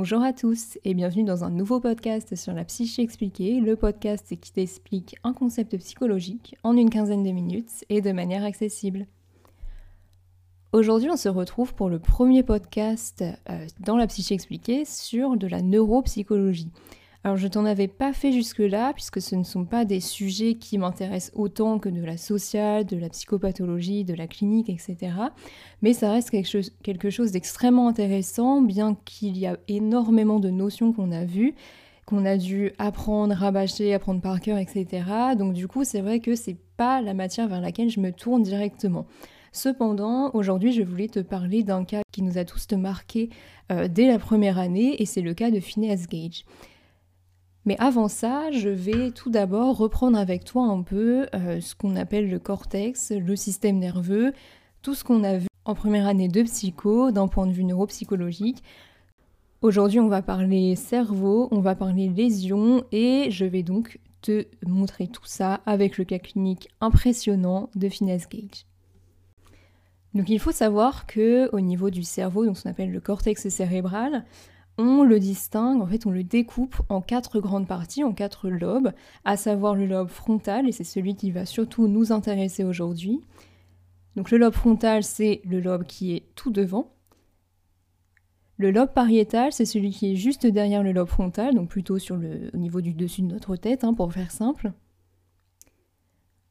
Bonjour à tous et bienvenue dans un nouveau podcast sur la psyché expliquée, le podcast qui t'explique un concept psychologique en une quinzaine de minutes et de manière accessible. Aujourd'hui, on se retrouve pour le premier podcast euh, dans la psyché expliquée sur de la neuropsychologie. Alors je t'en avais pas fait jusque-là puisque ce ne sont pas des sujets qui m'intéressent autant que de la sociale, de la psychopathologie, de la clinique, etc. Mais ça reste quelque chose, d'extrêmement intéressant, bien qu'il y a énormément de notions qu'on a vues qu'on a dû apprendre, rabâcher, apprendre par cœur, etc. Donc du coup, c'est vrai que c'est pas la matière vers laquelle je me tourne directement. Cependant, aujourd'hui, je voulais te parler d'un cas qui nous a tous marqué euh, dès la première année, et c'est le cas de Phineas Gage. Mais avant ça, je vais tout d'abord reprendre avec toi un peu euh, ce qu'on appelle le cortex, le système nerveux, tout ce qu'on a vu en première année de psycho d'un point de vue neuropsychologique. Aujourd'hui, on va parler cerveau, on va parler lésions et je vais donc te montrer tout ça avec le cas clinique impressionnant de Phineas Gage. Donc il faut savoir que au niveau du cerveau, donc ce qu'on appelle le cortex cérébral, on le distingue, en fait on le découpe en quatre grandes parties, en quatre lobes, à savoir le lobe frontal, et c'est celui qui va surtout nous intéresser aujourd'hui. Donc le lobe frontal, c'est le lobe qui est tout devant. Le lobe pariétal, c'est celui qui est juste derrière le lobe frontal, donc plutôt sur le, au niveau du dessus de notre tête, hein, pour faire simple.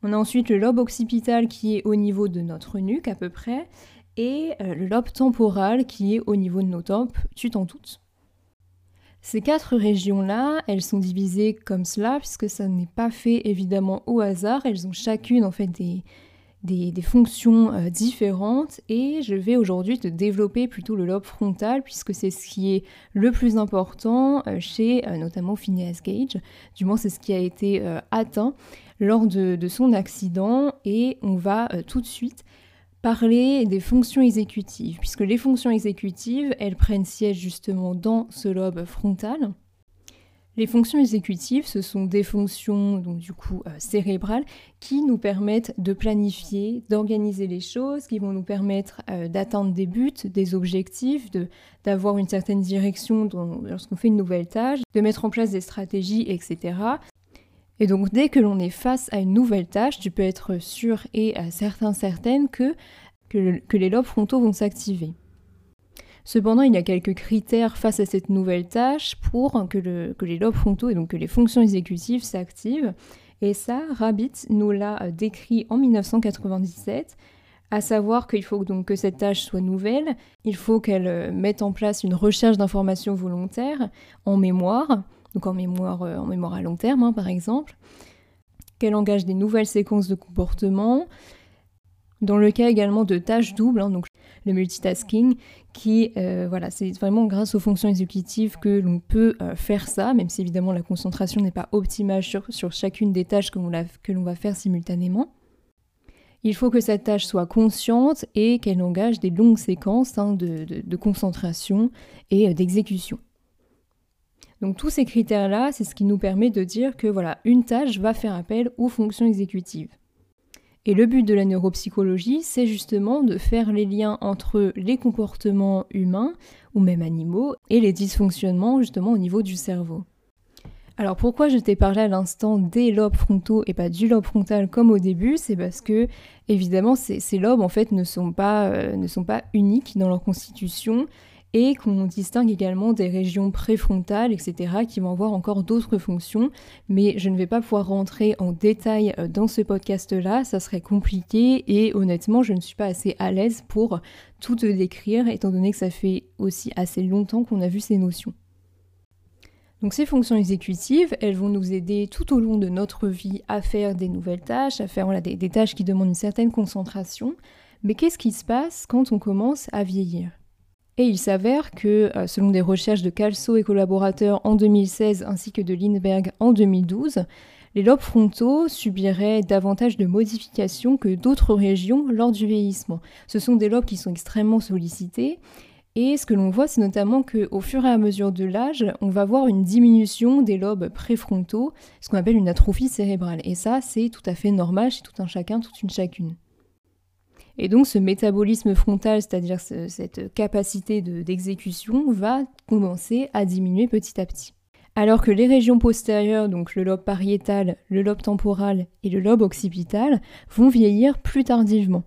On a ensuite le lobe occipital qui est au niveau de notre nuque à peu près, et euh, le lobe temporal qui est au niveau de nos tempes, tu t'en doutes. Ces quatre régions-là, elles sont divisées comme cela, puisque ça n'est pas fait évidemment au hasard. Elles ont chacune en fait des, fonctions euh, différentes et je vais aujourd'hui te développer plutôt le lobe frontal puisque c'est ce qui est le plus important euh, chez euh, notamment Phineas Gage. Du moins c'est ce qui a été atteint lors de, son accident et on va tout de suite parler des fonctions exécutives, puisque les fonctions exécutives, elles prennent siège justement dans ce lobe frontal. Les fonctions exécutives, ce sont des fonctions donc du coup euh, cérébrales qui nous permettent de planifier, d'organiser les choses, qui vont nous permettre euh, d'atteindre des buts, des objectifs, d'avoir une certaine direction lorsqu'on fait une nouvelle tâche, de mettre en place des stratégies, etc. Et donc dès que l'on est face à une nouvelle tâche, tu peux être sûr et certain, certaine que, que, les lobes frontaux vont s'activer. Cependant, il y a quelques critères face à cette nouvelle tâche pour que, les lobes frontaux et donc que les fonctions exécutives s'activent. Et ça, Rabbit nous l'a décrit en 1997 à savoir qu'il faut que cette tâche soit nouvelle, il faut qu'elle mette en place une recherche d'informations volontaires en mémoire, donc en mémoire, euh, en mémoire à long terme hein, par exemple, qu'elle engage des nouvelles séquences de comportement, dans le cas également de tâches doubles, hein, donc le multitasking, qui, euh, voilà, c'est vraiment grâce aux fonctions exécutives que l'on peut euh, faire ça, même si évidemment la concentration n'est pas optimale sur, chacune des tâches que l'on va faire simultanément. Il faut que cette tâche soit consciente et qu'elle engage des longues séquences hein, de, concentration et d'exécution. Donc tous ces critères-là, c'est ce qui nous permet de dire que voilà, une tâche va faire appel aux fonctions exécutives. Et le but de la neuropsychologie, c'est justement de faire les liens entre les comportements humains ou même animaux et les dysfonctionnements justement au niveau du cerveau. Alors pourquoi je t'ai parlé à l'instant des lobes frontaux et pas du lobe frontal comme au début? C'est parce que évidemment ces, lobes en fait ne sont pas, euh, ne sont pas uniques dans leur constitution et qu'on distingue également des régions préfrontales, etc., qui vont avoir encore d'autres fonctions. Mais je ne vais pas pouvoir rentrer en détail euh, dans ce podcast-là, ça serait compliqué et honnêtement, je ne suis pas assez à l'aise pour tout décrire, étant donné que ça fait aussi assez longtemps qu'on a vu ces notions. Donc ces fonctions exécutives, elles vont nous aider tout au long de notre vie à faire des nouvelles tâches, à faire des tâches qui demandent une certaine concentration. Mais qu'est-ce qui se passe quand on commence à vieillir? Et il s'avère que, euh, selon des recherches de Calso et collaborateurs en 2016 ainsi que de Lindbergh en 2012, les lobes frontaux subiraient davantage de modifications que d'autres régions lors du vieillissement. Ce sont des lobes qui sont extrêmement sollicités et ce que l'on voit, c'est notamment qu'au fur et à mesure de l'âge, on va voir une diminution des lobes préfrontaux, ce qu'on appelle une atrophie cérébrale. Et ça, c'est tout à fait normal chez tout un chacun, toute une chacune. Et donc ce métabolisme frontal, c'est-à-dire cette capacité d'exécution, va commencer à diminuer petit à petit. Alors que les régions postérieures, donc le lobe pariétal, le lobe temporal et le lobe occipital, vont vieillir plus tardivement.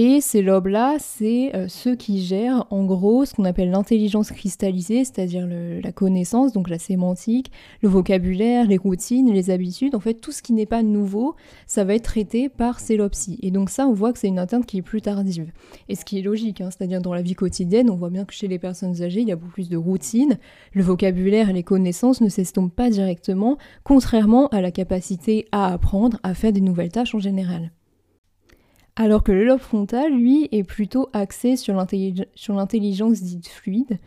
Et ces lobes-là, c'est euh, ceux qui gèrent en gros ce qu'on appelle l'intelligence cristallisée, c'est-à-dire la connaissance, donc la sémantique, le vocabulaire, les routines, les habitudes. En fait, tout ce qui n'est pas nouveau, ça va être traité par ces lobes-ci. Et donc ça, on voit que c'est une atteinte qui est plus tardive. Et ce qui est logique, hein, c'est-à-dire dans la vie quotidienne, on voit bien que chez les personnes âgées, il y a beaucoup plus de routines. Le vocabulaire et les connaissances ne s'estompent pas directement, contrairement à la capacité à apprendre, à faire des nouvelles tâches en général alors que le lobe frontal, lui, est plutôt axé sur l'intelligence dite fluide.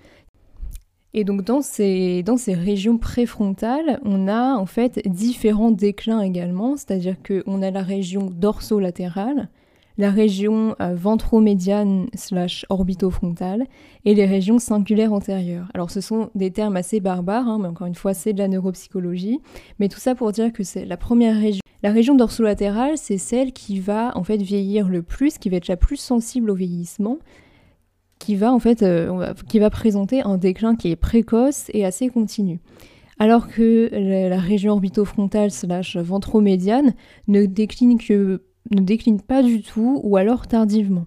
Et donc dans ces, dans ces régions préfrontales, on a en fait différents déclins également, c'est-à-dire qu'on a la région dorsolatérale, la région euh, ventromédiane slash orbitofrontale et les régions singulaires antérieures. Alors ce sont des termes assez barbares, hein, mais encore une fois c'est de la neuropsychologie, mais tout ça pour dire que c'est la première région la région dorsolatérale, c'est celle qui va en fait vieillir le plus, qui va être la plus sensible au vieillissement, qui va euh, présenter un déclin qui est précoce et assez continu. Alors que la, région orbitofrontale slash ventromédiane ne décline, que, ne décline pas du tout ou alors tardivement.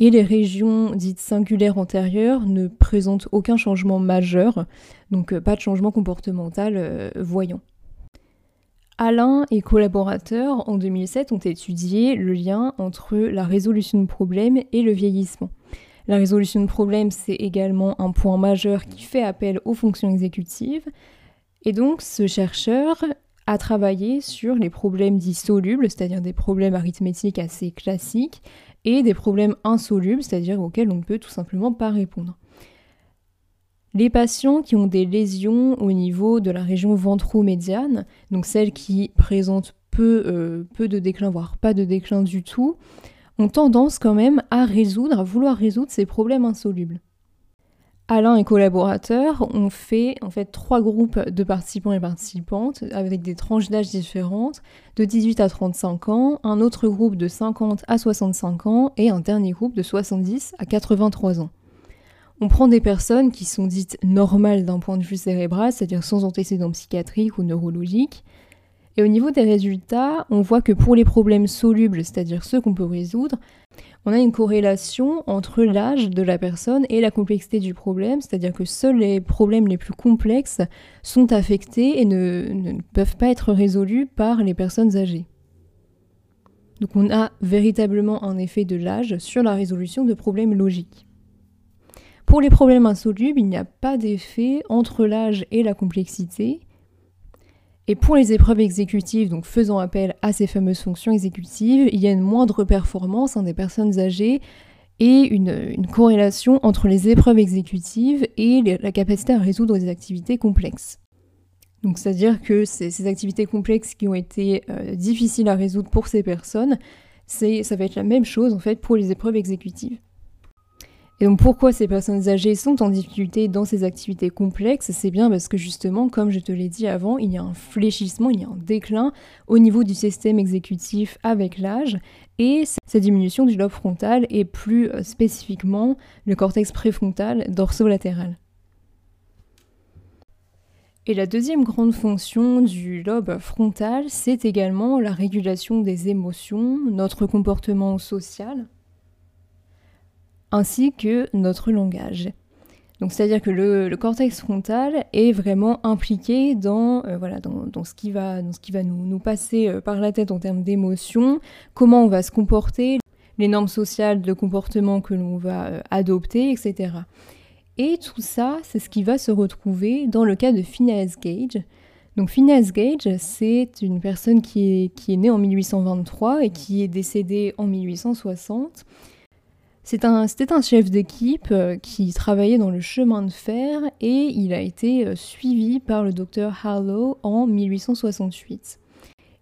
Et les régions dites singulaires antérieures ne présentent aucun changement majeur, donc euh, pas de changement comportemental euh, voyant. Alain et collaborateurs en 2007 ont étudié le lien entre la résolution de problèmes et le vieillissement. La résolution de problèmes, c'est également un point majeur qui fait appel aux fonctions exécutives. Et donc, ce chercheur a travaillé sur les problèmes dits solubles, c'est-à-dire des problèmes arithmétiques assez classiques, et des problèmes insolubles, c'est-à-dire auxquels on ne peut tout simplement pas répondre. Les patients qui ont des lésions au niveau de la région ventromédiane, donc celles qui présentent peu, euh, peu de déclin, voire pas de déclin du tout, ont tendance quand même à résoudre, à vouloir résoudre ces problèmes insolubles. Alain et collaborateurs ont fait en fait trois groupes de participants et participantes avec des tranches d'âge différentes, de 18 à 35 ans, un autre groupe de 50 à 65 ans et un dernier groupe de 70 à 83 ans. On prend des personnes qui sont dites normales d'un point de vue cérébral, c'est-à-dire sans antécédents psychiatriques ou neurologiques. Et au niveau des résultats, on voit que pour les problèmes solubles, c'est-à-dire ceux qu'on peut résoudre, on a une corrélation entre l'âge de la personne et la complexité du problème, c'est-à-dire que seuls les problèmes les plus complexes sont affectés et ne, ne peuvent pas être résolus par les personnes âgées. Donc on a véritablement un effet de l'âge sur la résolution de problèmes logiques. Pour les problèmes insolubles, il n'y a pas d'effet entre l'âge et la complexité. Et pour les épreuves exécutives, donc faisant appel à ces fameuses fonctions exécutives, il y a une moindre performance des personnes âgées et une, corrélation entre les épreuves exécutives et la capacité à résoudre des activités complexes. Donc c'est-à-dire que ces, activités complexes qui ont été euh, difficiles à résoudre pour ces personnes, ça va être la même chose en fait pour les épreuves exécutives. Et donc pourquoi ces personnes âgées sont en difficulté dans ces activités complexes C'est bien parce que justement, comme je te l'ai dit avant, il y a un fléchissement, il y a un déclin au niveau du système exécutif avec l'âge et cette diminution du lobe frontal et plus euh, spécifiquement le cortex préfrontal dorsolatéral. Et la deuxième grande fonction du lobe frontal, c'est également la régulation des émotions, notre comportement social ainsi que notre langage. Donc c'est-à-dire que le, cortex frontal est vraiment impliqué dans, euh, voilà, dans, ce qui va, dans ce qui va nous, nous passer euh, par la tête en termes d'émotions, comment on va se comporter, les normes sociales de comportement que l'on va euh, adopter, etc. Et tout ça, c'est ce qui va se retrouver dans le cas de Phineas Gage. Donc Phineas Gage, c'est une personne qui est, qui est née en 1823 et qui est décédée en 1860 c'était un, chef d'équipe euh, qui travaillait dans le chemin de fer et il a été euh, suivi par le docteur Harlow en 1868.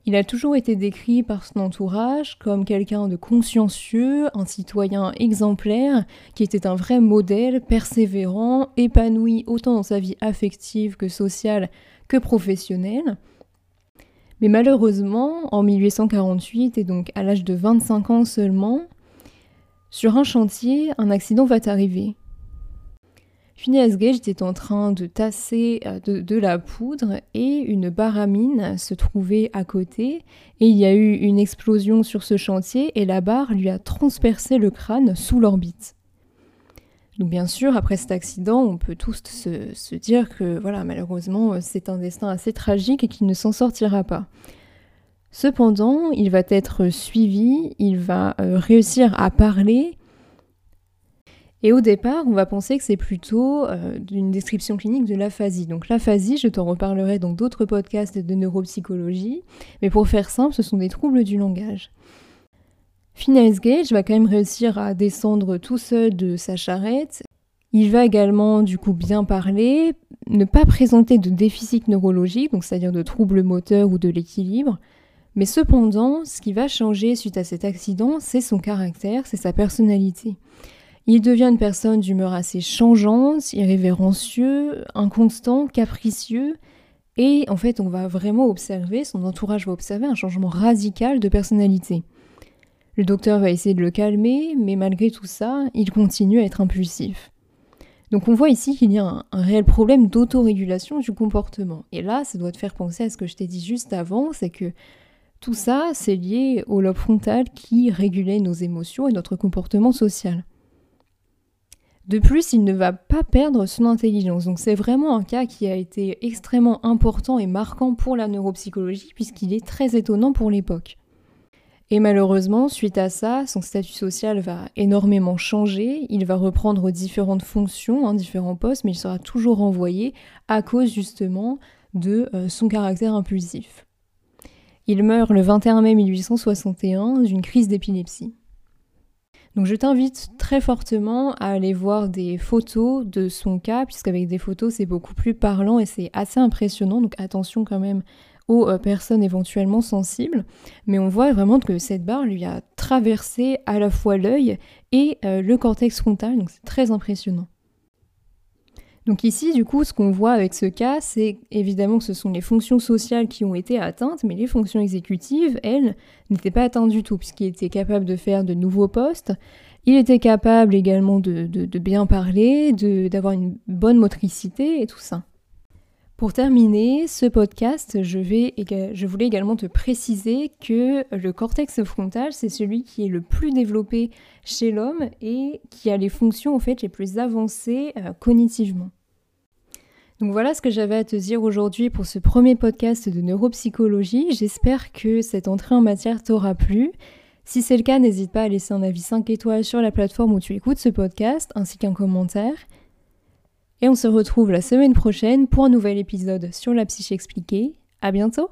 Il a toujours été décrit par son entourage comme quelqu'un de consciencieux, un citoyen exemplaire, qui était un vrai modèle, persévérant, épanoui autant dans sa vie affective que sociale que professionnelle. Mais malheureusement, en 1848, et donc à l'âge de 25 ans seulement, sur un chantier, un accident va arriver. Phineas Gage était en train de tasser euh, de, la poudre et une baramine se trouvait à côté et il y a eu une explosion sur ce chantier et la barre lui a transpercé le crâne sous l'orbite. Bien sûr, après cet accident, on peut tous se, se dire que voilà, malheureusement, c'est un destin assez tragique et qu'il ne s'en sortira pas. Cependant, il va être suivi, il va euh, réussir à parler et au départ, on va penser que c'est plutôt euh, une description clinique de l'aphasie. Donc l'aphasie, je t'en reparlerai dans d'autres podcasts de neuropsychologie, mais pour faire simple, ce sont des troubles du langage. Phineas Gage va quand même réussir à descendre tout seul de sa charrette. Il va également du coup bien parler, ne pas présenter de déficit neurologique, donc c'est-à-dire de troubles moteurs ou de l'équilibre. Mais cependant, ce qui va changer suite à cet accident, c'est son caractère, c'est sa personnalité. Il devient une personne d'humeur assez changeante, irrévérencieux, inconstant, capricieux, et en fait on va vraiment observer, son entourage va observer un changement radical de personnalité. Le docteur va essayer de le calmer, mais malgré tout ça, il continue à être impulsif. Donc on voit ici qu'il y a un, réel problème d'autorégulation du comportement. Et là, ça doit te faire penser à ce que je t'ai dit juste avant, c'est que tout ça, c'est lié au lobe frontal qui régulait nos émotions et notre comportement social. De plus, il ne va pas perdre son intelligence. Donc c'est vraiment un cas qui a été extrêmement important et marquant pour la neuropsychologie puisqu'il est très étonnant pour l'époque. Et malheureusement, suite à ça, son statut social va énormément changer, il va reprendre différentes fonctions, hein, différents postes, mais il sera toujours renvoyé à cause justement de euh, son caractère impulsif. Il meurt le 21 mai 1861 d'une crise d'épilepsie. Donc je t'invite très fortement à aller voir des photos de son cas, puisqu'avec des photos c'est beaucoup plus parlant et c'est assez impressionnant, donc attention quand même aux euh, personnes éventuellement sensibles. Mais on voit vraiment que cette barre lui a traversé à la fois l'œil et euh, le cortex frontal, donc c'est très impressionnant. Donc ici, du coup, ce qu'on voit avec ce cas, c'est évidemment que ce sont les fonctions sociales qui ont été atteintes, mais les fonctions exécutives, elles, n'étaient pas atteintes du tout, puisqu'il était capable de faire de nouveaux postes. Il était capable également de, bien parler, d'avoir une bonne motricité et tout ça. Pour terminer ce podcast, je, voulais également te préciser que le cortex frontal, c'est celui qui est le plus développé chez l'homme et qui a les fonctions en fait les plus avancées euh, cognitivement. Donc voilà ce que j'avais à te dire aujourd'hui pour ce premier podcast de neuropsychologie. J'espère que cette entrée en matière t'aura plu. Si c'est le cas, n'hésite pas à laisser un avis 5 étoiles sur la plateforme où tu écoutes ce podcast, ainsi qu'un commentaire. Et on se retrouve la semaine prochaine pour un nouvel épisode sur la psyché expliquée. À bientôt!